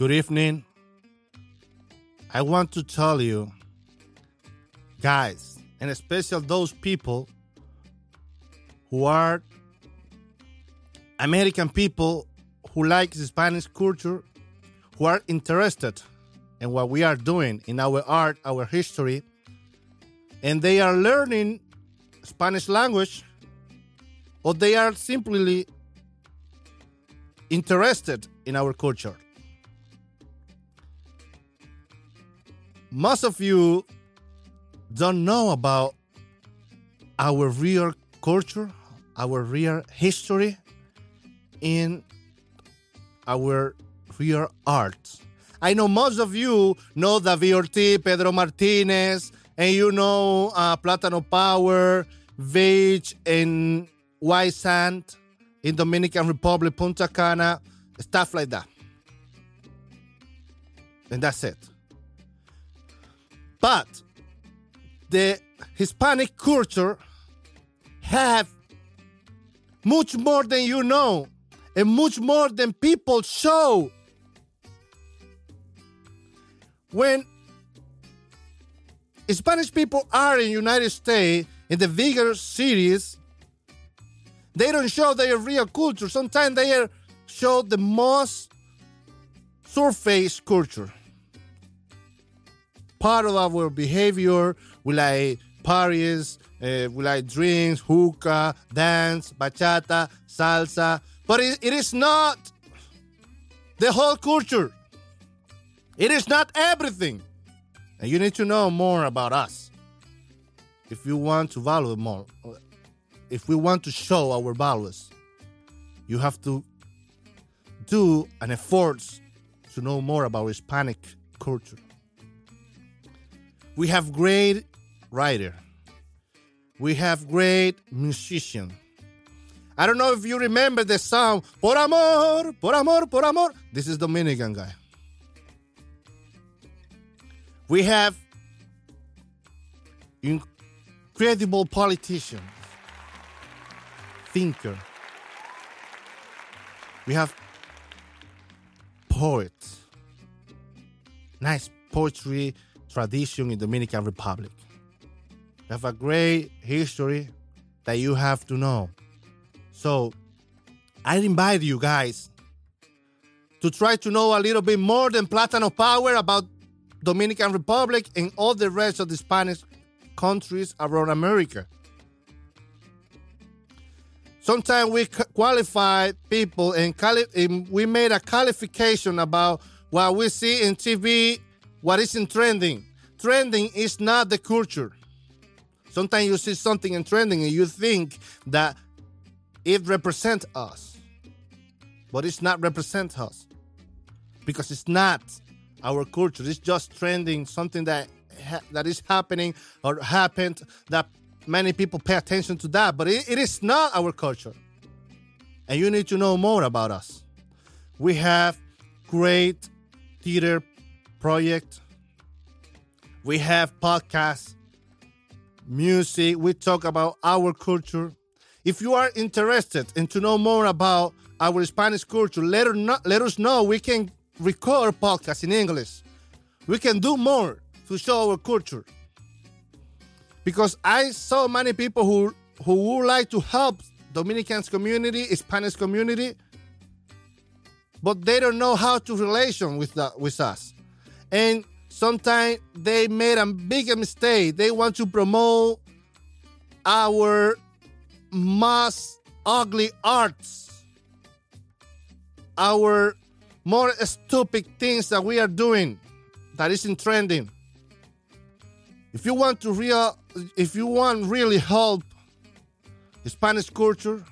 Good evening. I want to tell you, guys, and especially those people who are American people who like the Spanish culture, who are interested in what we are doing in our art, our history, and they are learning Spanish language, or they are simply interested in our culture. Most of you don't know about our real culture, our real history, in our real art. I know most of you know David Ortiz, Pedro Martinez, and you know uh, Plátano Power, Vich, and White Sand in Dominican Republic, Punta Cana, stuff like that. And that's it. But the Hispanic culture have much more than you know and much more than people show. When Spanish people are in United States in the bigger cities, they don't show their real culture. Sometimes they show the most surface culture. Part of our behavior, we like parties, uh, we like drinks, hookah, dance, bachata, salsa, but it, it is not the whole culture. It is not everything. And you need to know more about us if you want to value more. If we want to show our values, you have to do an effort to know more about Hispanic culture. We have great writer. We have great musician. I don't know if you remember the song Por amor, por amor, por amor. This is Dominican guy. We have incredible politician, thinker. We have poets. Nice poetry tradition in Dominican Republic. We have a great history that you have to know. So I invite you guys to try to know a little bit more than Plátano Power about Dominican Republic and all the rest of the Spanish countries around America. Sometimes we qualify people and we made a qualification about what we see in TV, what is in trending. Trending is not the culture. Sometimes you see something in trending and you think that it represents us, but it's not represent us because it's not our culture. It's just trending, something that ha- that is happening or happened that many people pay attention to that, but it, it is not our culture. And you need to know more about us. We have great theater project. We have podcasts, music. We talk about our culture. If you are interested and in to know more about our Spanish culture, let, us know, let us know. We can record podcasts in English. We can do more to show our culture. Because I saw many people who who would like to help Dominicans community, Spanish community, but they don't know how to relation with that with us. And sometimes they made a big mistake. They want to promote our most ugly arts, our more stupid things that we are doing that isn't trending. If you want to real, if you want really help Spanish culture,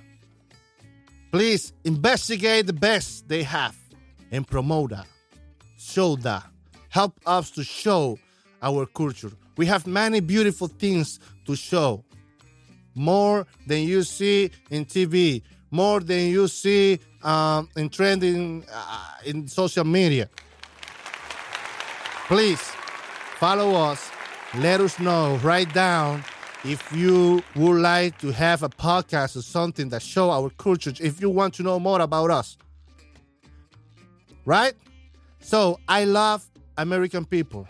please investigate the best they have and promote that, show that, help us to show our culture. We have many beautiful things to show, more than you see in TV, more than you see um, in trending uh, in social media. Please follow us. Let us know. Write down if you would like to have a podcast or something that show our culture. If you want to know more about us, right? So I love American people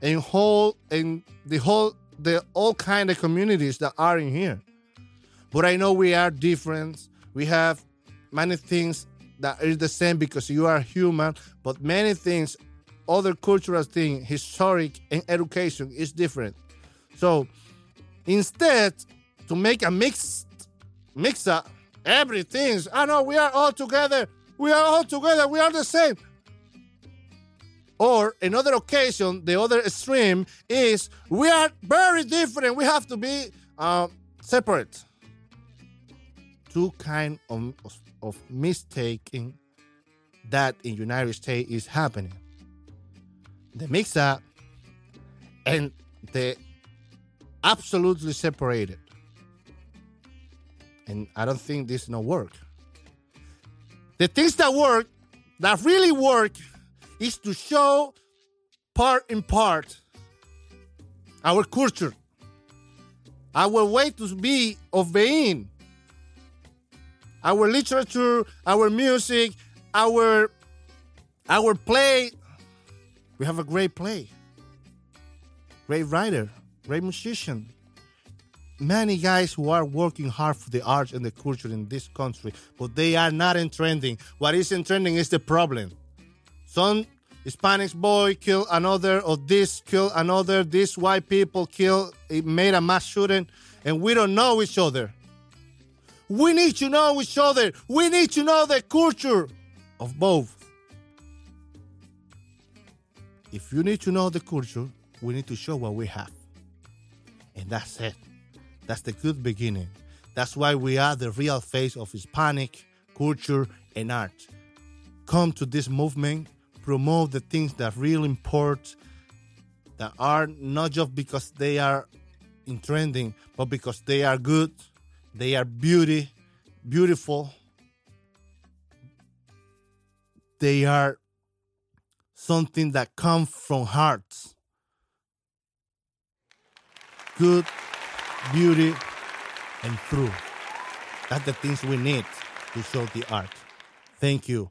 and whole and the whole the all kind of communities that are in here. But I know we are different. We have many things that is the same because you are human, but many things, other cultural things, historic and education is different. So instead, to make a mix mix up everything, I know we are all together. We are all together. We are the same. Or another occasion, the other extreme is we are very different. We have to be uh, separate. Two kind of, of mistaking that in United States is happening. The mix up and the absolutely separated. And I don't think this no work. The things that work, that really work, is to show part in part our culture, our way to be of being, our literature, our music, our our play. We have a great play, great writer, great musician. Many guys who are working hard for the arts and the culture in this country, but they are not in trending. What is in trending is the problem. Some Hispanic boy kill another, or this kill another. This white people kill, it made a mass shooting, and we don't know each other. We need to know each other. We need to know the culture of both. If you need to know the culture, we need to show what we have. And that's it. That's the good beginning. That's why we are the real face of Hispanic culture and art. Come to this movement promote the things that really import that are not just because they are in trending but because they are good they are beauty beautiful. They are something that comes from hearts. Good beauty and true. That's the things we need to show the art. Thank you